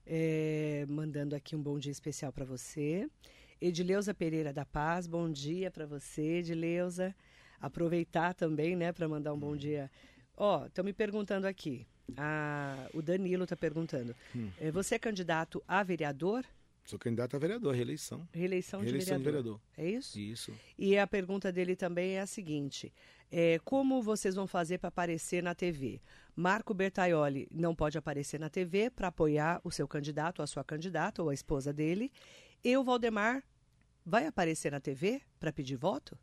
é, mandando aqui um bom dia especial para você. Edileuza Pereira da Paz, bom dia para você, Edileuza. Aproveitar também, né, para mandar um bom dia. Ó, estão me perguntando aqui. a- o Danilo está perguntando. é, você é candidato a vereador? Sou candidato a vereador, reeleição. Reeleição de Reeleição de vereador. vereador. É isso? Isso. E a pergunta dele também é a seguinte: É, como vocês vão fazer para aparecer na TV? Marco Bertaioli não pode aparecer na TV para apoiar o seu candidato, a sua candidata, ou a esposa dele. E o Valdemar vai aparecer na TV para pedir voto?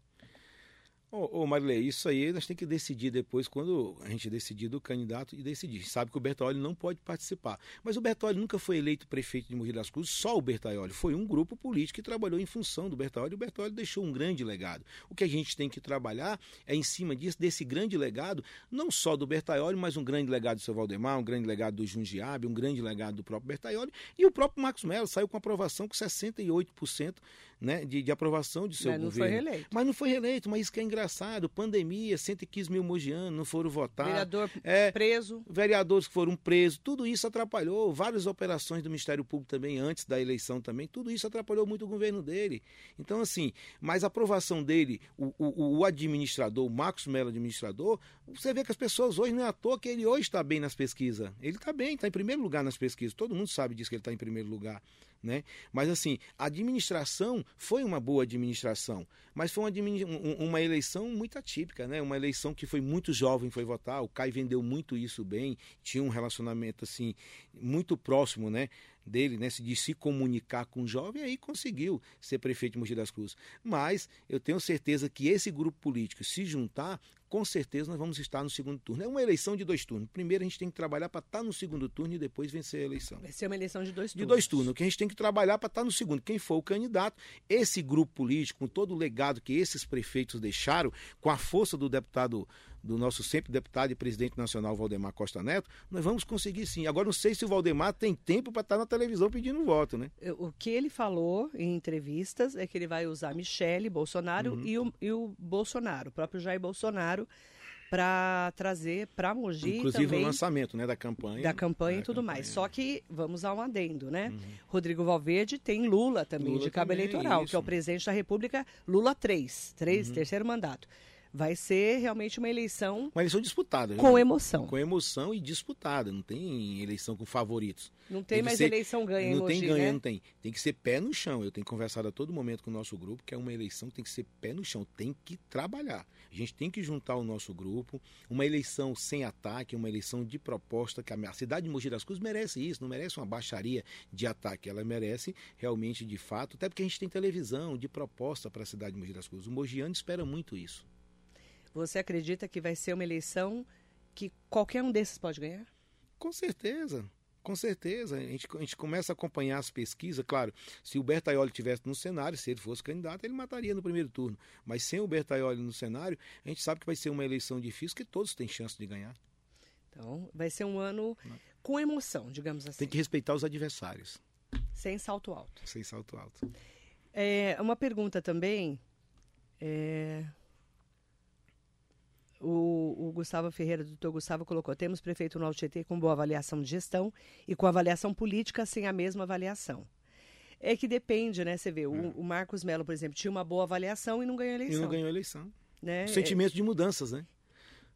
Ô, ô Marilei, isso aí nós temos que decidir depois, quando a gente decidir do candidato e decidir. Sabe que o Bertaioli não pode participar. Mas o Bertaioli nunca foi eleito prefeito de Mogi das Cruzes, só o Bertaioli. Foi um grupo político que trabalhou em função do Bertaioli e o Bertaioli deixou um grande legado. O que a gente tem que trabalhar é em cima disso, desse grande legado, não só do Bertaioli, mas um grande legado do seu Valdemar, um grande legado do Jundiabe, um grande legado do próprio Bertaioli e o próprio Marcos Melo saiu com aprovação com 68% né, de, de aprovação de seu Mas não governo. foi reeleito. Mas não foi reeleito, mas isso que é engraçado. Pandemia, 115 mil mogianos não foram votar. Vereador É, preso. vereadores que foram presos, tudo isso atrapalhou. Várias operações do Ministério Público também, antes da eleição também, tudo isso atrapalhou muito o governo dele. Então, assim, mas a aprovação dele, o, o, o administrador, o Marcos Mello, administrador, você vê que as pessoas hoje não é à toa que ele hoje está bem nas pesquisas. Ele está bem, está em primeiro lugar nas pesquisas. Todo mundo sabe disso que ele está em primeiro lugar. Né? Mas assim, a administração foi uma boa administração, mas foi uma, um- uma eleição muito atípica, né? Uma eleição que foi muito jovem foi votar, o Caio vendeu muito isso bem, tinha um relacionamento assim muito próximo, né? dele, né, de se comunicar com o jovem, aí conseguiu ser prefeito de Mogi das Cruzes. Mas eu tenho certeza que esse grupo político se juntar, com certeza nós vamos estar no segundo turno. É uma eleição de dois turnos. Primeiro a gente tem que trabalhar para estar no segundo turno e depois vencer a eleição. Vai ser uma eleição de dois De turnos. dois turnos. Que a gente tem que trabalhar para estar no segundo. Quem for o candidato, esse grupo político, com todo o legado que esses prefeitos deixaram, com a força do deputado, do nosso sempre deputado e presidente nacional Valdemar Costa Neto, nós vamos conseguir sim. Agora não sei se o Valdemar tem tempo para estar na televisão pedindo voto, né? O que ele falou em entrevistas é que ele vai usar Michele Bolsonaro Uhum. e, o, e o Bolsonaro, o próprio Jair Bolsonaro, para trazer para Mogi Inclusive também o lançamento né, da campanha. da campanha Da e tudo campanha. mais. Só que vamos a um adendo, né? Rodrigo Valverde tem Lula também Lula de cabo também, eleitoral, que é o isso. presidente da República, Lula 3, três, Uhum. terceiro mandato. Vai ser realmente uma eleição Uma eleição disputada. viu? com emoção. Com emoção e disputada. Não tem eleição com favoritos. Não tem que mais ser- eleição ganha Não tem Mogi, ganha, né? não tem. Tem que ser pé no chão. Eu tenho conversado a todo momento com o nosso grupo que é uma eleição que tem que ser pé no chão. Tem que trabalhar. A gente tem que juntar o nosso grupo. Uma eleição sem ataque, uma eleição de proposta. que A cidade de Mogi das Cruzes merece isso. Não merece uma baixaria de ataque. Ela merece realmente, de fato, até porque a gente tem televisão de proposta para a cidade de Mogi das Cruzes. O mogiano espera muito isso. Você acredita que vai ser uma eleição que qualquer um desses pode ganhar? Com certeza. Com certeza, a gente, a gente começa a acompanhar as pesquisas. Claro, se o Bertaioli tivesse no cenário, se ele fosse candidato, ele mataria no primeiro turno. Mas sem o Bertaioli no cenário, a gente sabe que vai ser uma eleição difícil, que todos têm chance de ganhar. Então, vai ser um ano com emoção, digamos assim, Tem que respeitar os adversários, sem salto alto. sem salto alto. É, uma pergunta também. é, O, o Gustavo Ferreira, do doutor Gustavo, colocou: temos prefeito no Altetê com boa avaliação de gestão e com avaliação política sem a mesma avaliação. É que depende, né? Você vê, o, o Marcos Melo, por exemplo, tinha uma boa avaliação e não ganhou a E eleição. não ganhou eleição. né? O sentimento de mudanças, né?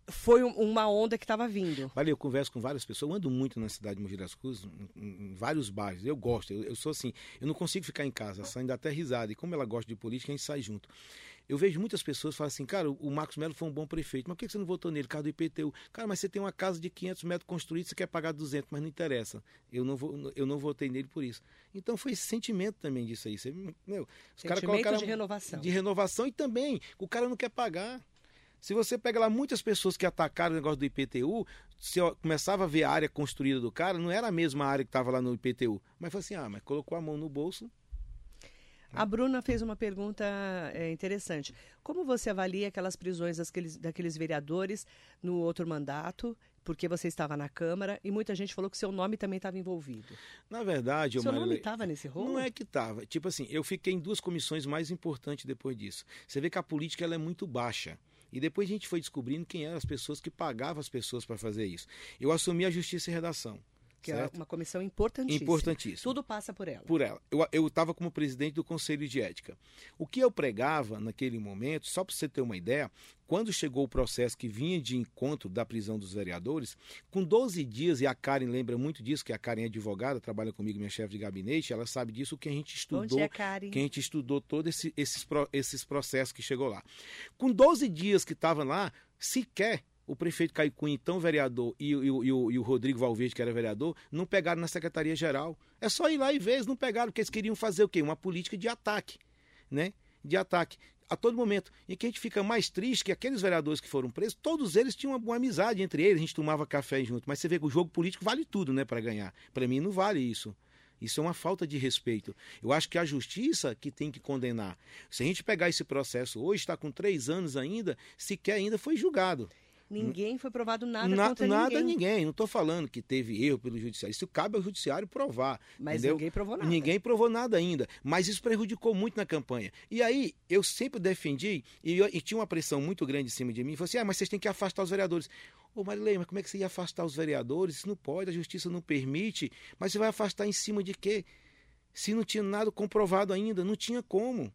É, foi um- uma onda que estava vindo. Olha, eu converso com várias pessoas, eu ando muito na cidade de Mogi das Cruzes, em, em- vários bairros, eu gosto, eu, eu sou assim, eu não consigo ficar em casa, saindo até risada, e como ela gosta de política, a gente sai junto. Eu vejo muitas pessoas falam assim, cara, o Marcos Melo foi um bom prefeito, mas por que você não votou nele, por causa do IPTU? Cara, mas você tem uma casa de 500 metros construída, você quer pagar 200, mas não interessa. Eu não, vou, eu não votei nele por isso. Então foi esse sentimento também disso aí. Você, meu, os caras Sentimento colocaram de renovação. de renovação e também o cara não quer pagar. Se você pega lá muitas pessoas que atacaram o negócio do IPTU, se começava a ver a área construída do cara, não era a mesma área que estava lá no IPTU. Mas falou assim: ah, mas colocou a mão no bolso. A Bruna fez uma pergunta é, interessante. Como você avalia aquelas prisões daqueles, daqueles vereadores no outro mandato? Porque você estava na Câmara e muita gente falou que seu nome também estava envolvido. Na verdade, seu eu nome estava nesse rolo? Não é que estava. Tipo assim, eu fiquei em duas comissões mais importantes depois disso. Você vê que a política ela é muito baixa. E depois a gente foi descobrindo quem eram as pessoas que pagavam as pessoas para fazer isso. Eu assumi a Justiça e Redação. Que é certo? uma comissão importantíssima. Importantíssima. Tudo passa por ela. Por ela. Eu estava como presidente do Conselho de Ética. O que eu pregava naquele momento, só para você ter uma ideia, quando chegou o processo que vinha de encontro da prisão dos vereadores, com 12 dias, e a Karen lembra muito disso, que a Karen é advogada, trabalha comigo, minha chefe de gabinete, ela sabe disso, que a gente estudou. Bom dia, Karen. Que a gente estudou todos esse, esses, esses processos que chegou lá. Com 12 dias que estava lá, sequer o prefeito Caio Cunha, então vereador, e, e, e, o, e, o, Rodrigo Valverde, que era vereador, não pegaram na Secretaria-Geral. É só ir lá e ver, eles não pegaram, porque eles queriam fazer o quê? Uma política de ataque, né? De ataque a todo momento. E que a gente fica mais triste que aqueles vereadores que foram presos, todos eles tinham uma boa amizade entre eles, a gente tomava café junto. Mas você vê que o jogo político vale tudo, né, para ganhar. Para mim não vale isso. Isso é uma falta de respeito. Eu acho que a justiça que tem que condenar. Se a gente pegar esse processo hoje, está com três anos ainda, sequer ainda foi julgado. Ninguém foi provado nada Na, contra nada ninguém. ninguém. Não estou falando que teve erro pelo judiciário. Isso cabe ao judiciário provar. Mas entendeu? ninguém provou nada. Ninguém provou nada ainda. Mas isso prejudicou muito na campanha. E aí, eu sempre defendi, e, eu, e tinha uma pressão muito grande em cima de mim. Falei assim: ah, mas vocês têm que afastar os vereadores. Ô, Marilei, mas como é que você ia afastar os vereadores? Isso não pode, a justiça não permite. Mas você vai afastar em cima de quê? Se não tinha nada comprovado ainda, não tinha como.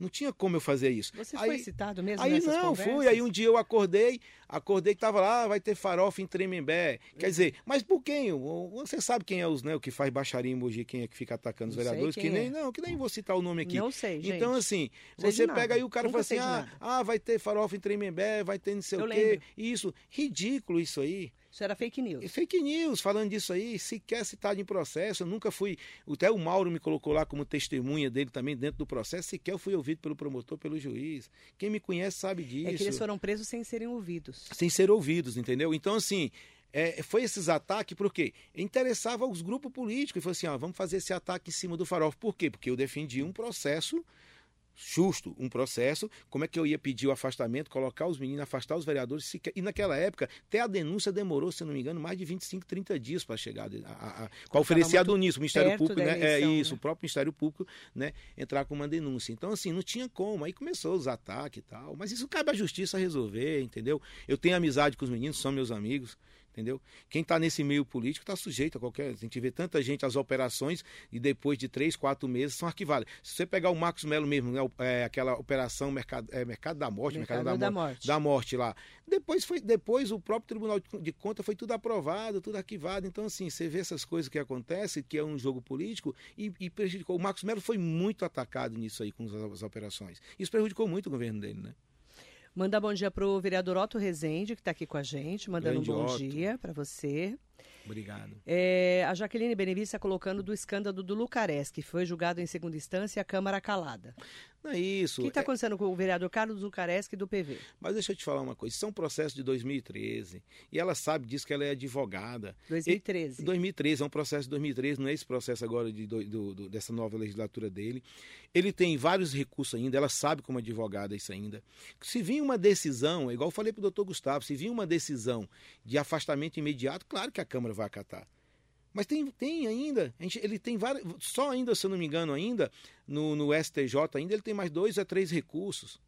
Não tinha como eu fazer isso. Você aí, foi citado mesmo Aí nessas não, conversas? fui. Aí um dia eu acordei, acordei que tava lá, ah, vai ter farofa em Tremembé. Quer dizer, mas por quem? Você sabe quem é os, né, o que faz baixaria em Mogi, quem é que fica atacando os Não vereadores? Que nem, é. não, que nem vou citar o nome aqui. Não sei, gente. Então, assim, Sei você pega aí o cara e Nunca fala assim: ah, ah, vai ter farofa em Tremembé, vai ter não sei Eu o quê. lembro. Isso. Ridículo isso aí. Isso era fake news. E fake news falando disso aí, sequer citado em processo. Eu nunca fui. Até o Mauro me colocou lá como testemunha dele também dentro do processo. Sequer eu fui ouvido pelo promotor, pelo juiz. Quem me conhece sabe disso. É que eles foram presos sem serem ouvidos. Sem ser ouvidos, entendeu? Então, assim. é, foi esses ataques porque interessava aos grupos políticos e falou assim: ó, vamos fazer esse ataque em cima do farol. Por quê? Porque eu defendi um processo justo, um processo. Como é que eu ia pedir o afastamento, colocar os meninos, afastar os vereadores? E naquela época, até a denúncia demorou, se não me engano, mais de 25, 30 dias para chegar a, a, a, para oferecer a denúncia. O Ministério Público, né? É eleição, isso, né? o próprio Ministério Público, né? Entrar com uma denúncia. Então, assim, não tinha como. Aí começou os ataques e tal. Mas isso cabe à justiça resolver, entendeu? Eu tenho amizade com os meninos, são meus amigos. Entendeu? Quem está nesse meio político está sujeito a qualquer. A gente vê tanta gente, as operações, e depois de três, quatro meses são arquivadas. Se você pegar o Marcos Melo mesmo, né, é, aquela operação Mercado, é, mercado da Morte, Mercado Mercado da Morte, Morte. da Morte lá. Depois, foi, depois o próprio Tribunal de- de Contas foi tudo aprovado, tudo arquivado. Então, assim, você vê essas coisas que acontecem, que é um jogo político, e, e prejudicou. O Marcos Melo foi muito atacado nisso aí com as, as operações. Isso prejudicou muito o governo dele, né? Mandar bom dia pro vereador Otto Rezende, que está aqui com a gente, mandando Grande um bom Otto. dia para você. Obrigado. É, a Jaqueline Benevides está colocando do escândalo do Lucares, que foi julgado em segunda instância e a Câmara calada. Não é isso. O que está é- acontecendo com o vereador Carlos Lucareschi do PV? Mas deixa eu te falar uma coisa. Isso é um processo de 2013. E ela sabe disso que ela é advogada. 2013. E- 2013, é um processo de 2013, não é esse processo agora de, do- do- do- dessa nova legislatura dele. Ele tem vários recursos ainda, ela sabe como advogada isso ainda. Se vir uma decisão, é igual eu falei para o doutor Gustavo, se vir uma decisão de afastamento imediato, claro que a Câmara vai acatar. Mas tem, tem ainda, a gente- ele tem vários, só ainda, se eu não me engano, ainda, no, no STJ ainda, ele tem mais dois a três recursos.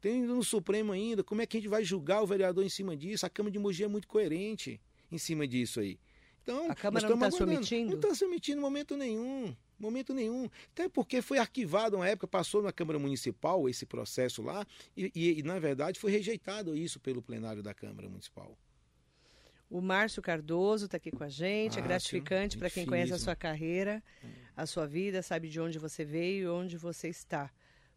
Tem no Supremo ainda. Como é que a gente vai julgar o vereador em cima disso? A Câmara de Mogi é muito coerente em cima disso aí. Então, A Câmara não estamos tá se omitindo? Não está se omitindo em momento nenhum. Momento nenhum. Até porque foi arquivado uma época, passou na Câmara Municipal esse processo lá, e, e, e, na verdade foi rejeitado isso pelo plenário da Câmara Municipal. O Márcio Cardoso está aqui com a gente. é Márcio, gratificante para quem conhece a sua carreira, a sua vida, sabe de onde você veio e onde você está.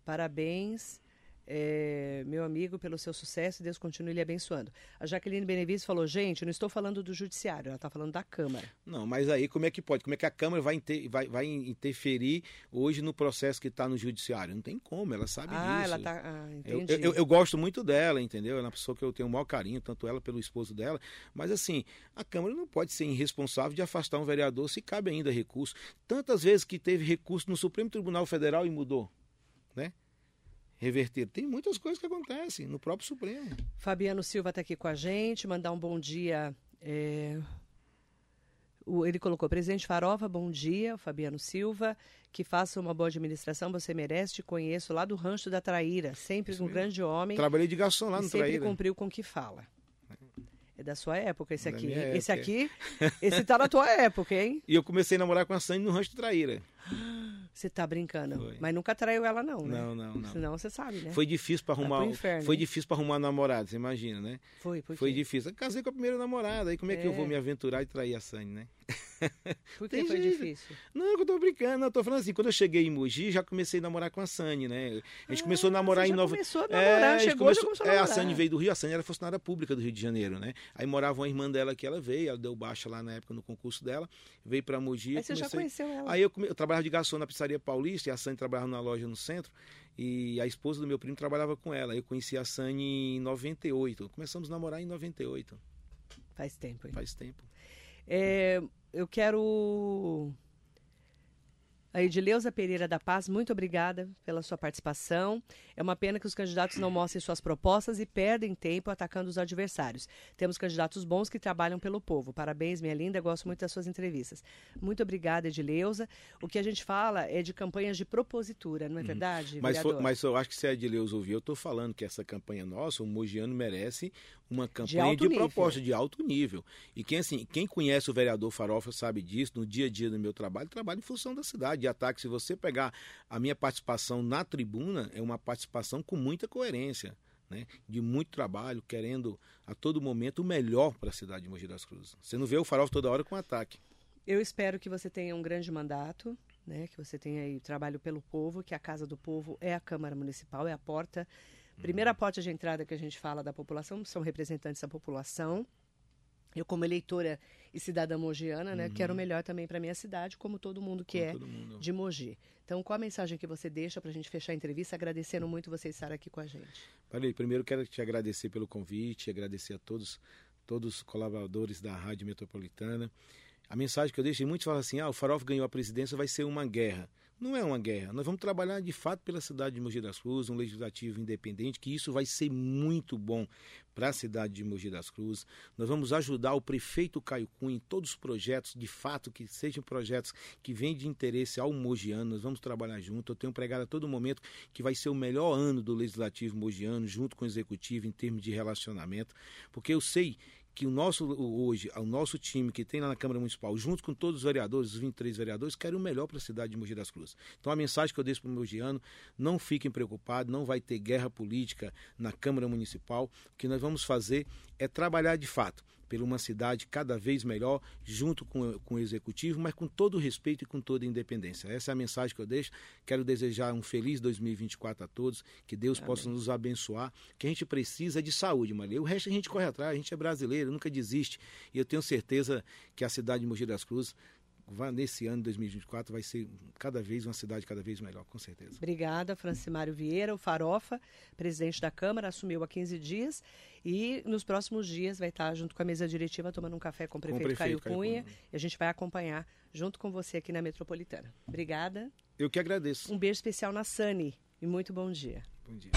Parabéns, é, meu amigo, pelo seu sucesso. Deus continue lhe abençoando. A Jaqueline Benevides falou: gente, eu não estou falando do judiciário, ela está falando da Câmara. Não, mas aí como é que pode? Como é que a Câmara vai, inter- vai- vai interferir hoje no processo que está no Judiciário? Não tem como, ela sabe ah, disso. ela está. Ah, Eu, entendi. eu, eu gosto muito dela, entendeu? Ela é uma pessoa que eu tenho o maior carinho, tanto ela pelo esposo dela. Mas assim, a Câmara não pode ser irresponsável de afastar um vereador se cabe ainda recurso. Tantas vezes que teve recurso no Supremo Tribunal Federal e mudou, né? Reverter. Tem muitas coisas que acontecem no próprio Supremo. Fabiano Silva está aqui com a gente, mandar um bom dia. é, o- ele colocou, presidente Farofa, bom dia, Fabiano Silva, que faça uma boa administração, você merece, te conheço lá do Rancho da Traíra, sempre Isso um mesmo. grande homem Trabalhei de garçom lá e no sempre Traíra. cumpriu com o que fala. É da sua época esse Da aqui. Esse época, aqui, esse tá na tua época, hein? E eu comecei a namorar com a Sandy no Rancho do Traíra. Você tá brincando. Foi. Mas nunca traiu ela, não, né? Não, não, não. Senão você sabe, né? Foi difícil para arrumar, um- inferno, foi hein? difícil para arrumar namorado, você imagina, né? Foi, Foi quê? difícil. Eu casei com a primeira namorada, aí como é, que eu É. vou me aventurar e trair a Sandy, né? Por que Tem foi jeito. difícil? Não, eu tô brincando, eu tô falando assim, quando eu cheguei em Mogi, já comecei a namorar com a Sandy, né? A gente começou a namorar Ah, você em nova... começou a namorar, a gente chegou, já começou a É, a namorar. Sandy veio do Rio, a Sandy era funcionária pública do Rio de Janeiro, né? Aí morava uma irmã dela que ela veio, ela deu baixa lá na época no concurso dela, veio pra Mogi. Aí você já conheceu ela. Aí eu, come- eu trabalhava de garçom na pizzaria paulista e a Sandy trabalhava numa loja no centro. E a esposa do meu primo trabalhava com ela. Eu conheci a Sandy em 98. Começamos a namorar em 98. Faz tempo, hein? Faz tempo. É, eu quero. A Edileuza Pereira da Paz, muito obrigada pela sua participação. É uma pena que os candidatos não mostrem suas propostas e perdem tempo atacando os adversários. Temos candidatos bons que trabalham pelo povo. Parabéns, minha linda, gosto muito das suas entrevistas. Muito obrigada, Edileuza. O que a gente fala é de campanhas de propositura, não é verdade, Uhum. Mas, mas eu acho que se a Edileus ouvir, eu estou falando que essa campanha nossa, o Mogiano merece uma campanha de, nível. proposta de alto nível. E quem assim, quem conhece o vereador Farofa sabe disso, no dia a dia do meu trabalho, trabalho em função da cidade, de ataque. Se você pegar a minha participação na tribuna, é uma participação com muita coerência. Né, de muito trabalho, querendo a todo momento o melhor para a cidade de Mogi das Cruzes. Você não vê o Farofa toda hora com ataque. Eu espero que você tenha um grande mandato, né? Que você tenha aí trabalho pelo povo, que a Casa do Povo é a Câmara Municipal, é a porta, primeira porta de entrada que a gente fala da população, são representantes da população. Eu, como eleitora e cidadã mogiana, né, quero o melhor também para minha cidade, como todo mundo que com é mundo. de Mogi. Então, qual a mensagem que você deixa para a gente fechar a entrevista, agradecendo muito você estar aqui com a gente? Valeu. Primeiro quero te agradecer pelo convite, agradecer a todos, todos os colaboradores da Rádio Metropolitana. A mensagem que eu deixo, muitos falam assim: ah, o Farofa ganhou a presidência, vai ser uma guerra. Não é uma guerra. Nós vamos trabalhar de fato pela cidade de Mogi das Cruzes, um legislativo independente, que isso vai ser muito bom para a cidade de Mogi das Cruzes. Nós vamos ajudar o prefeito Caio Cunha em todos os projetos, de fato, que sejam projetos que vêm de interesse ao mogiano. Nós vamos trabalhar junto. Eu tenho pregado a todo momento que vai ser o melhor ano do legislativo mogiano, junto com o executivo, em termos de relacionamento, porque eu sei que o nosso hoje, o nosso time que tem lá na Câmara Municipal, junto com todos os vereadores, os 23 vereadores, querem o melhor para a cidade de Mogi das Cruzes. Então a mensagem que eu deixo para o mogiano, não fiquem preocupados, não vai ter guerra política na Câmara Municipal. O que nós vamos fazer é trabalhar de fato por uma cidade cada vez melhor, junto com, com o executivo, mas com todo o respeito e com toda a independência. Essa é a mensagem que eu deixo. Quero desejar um feliz 2024 a todos, que Deus possa nos abençoar. O que a gente precisa é de saúde, Maria. O resto a gente corre atrás, a gente é brasileiro, nunca desiste. E eu tenho certeza que a cidade de Mogi das Cruzes, vai, nesse ano de 2024, vai ser cada vez uma cidade cada vez melhor, com certeza. Obrigada, Francimário Vieira, o Farofa, presidente da Câmara, assumiu há 15 dias e nos próximos dias vai estar junto com a mesa diretiva tomando um café com o prefeito, prefeito Caio Caio Cunha Cunha. e a gente vai acompanhar junto com você aqui na Metropolitana. Obrigada. Eu que agradeço. Um beijo especial na Sani e muito bom dia. Bom dia.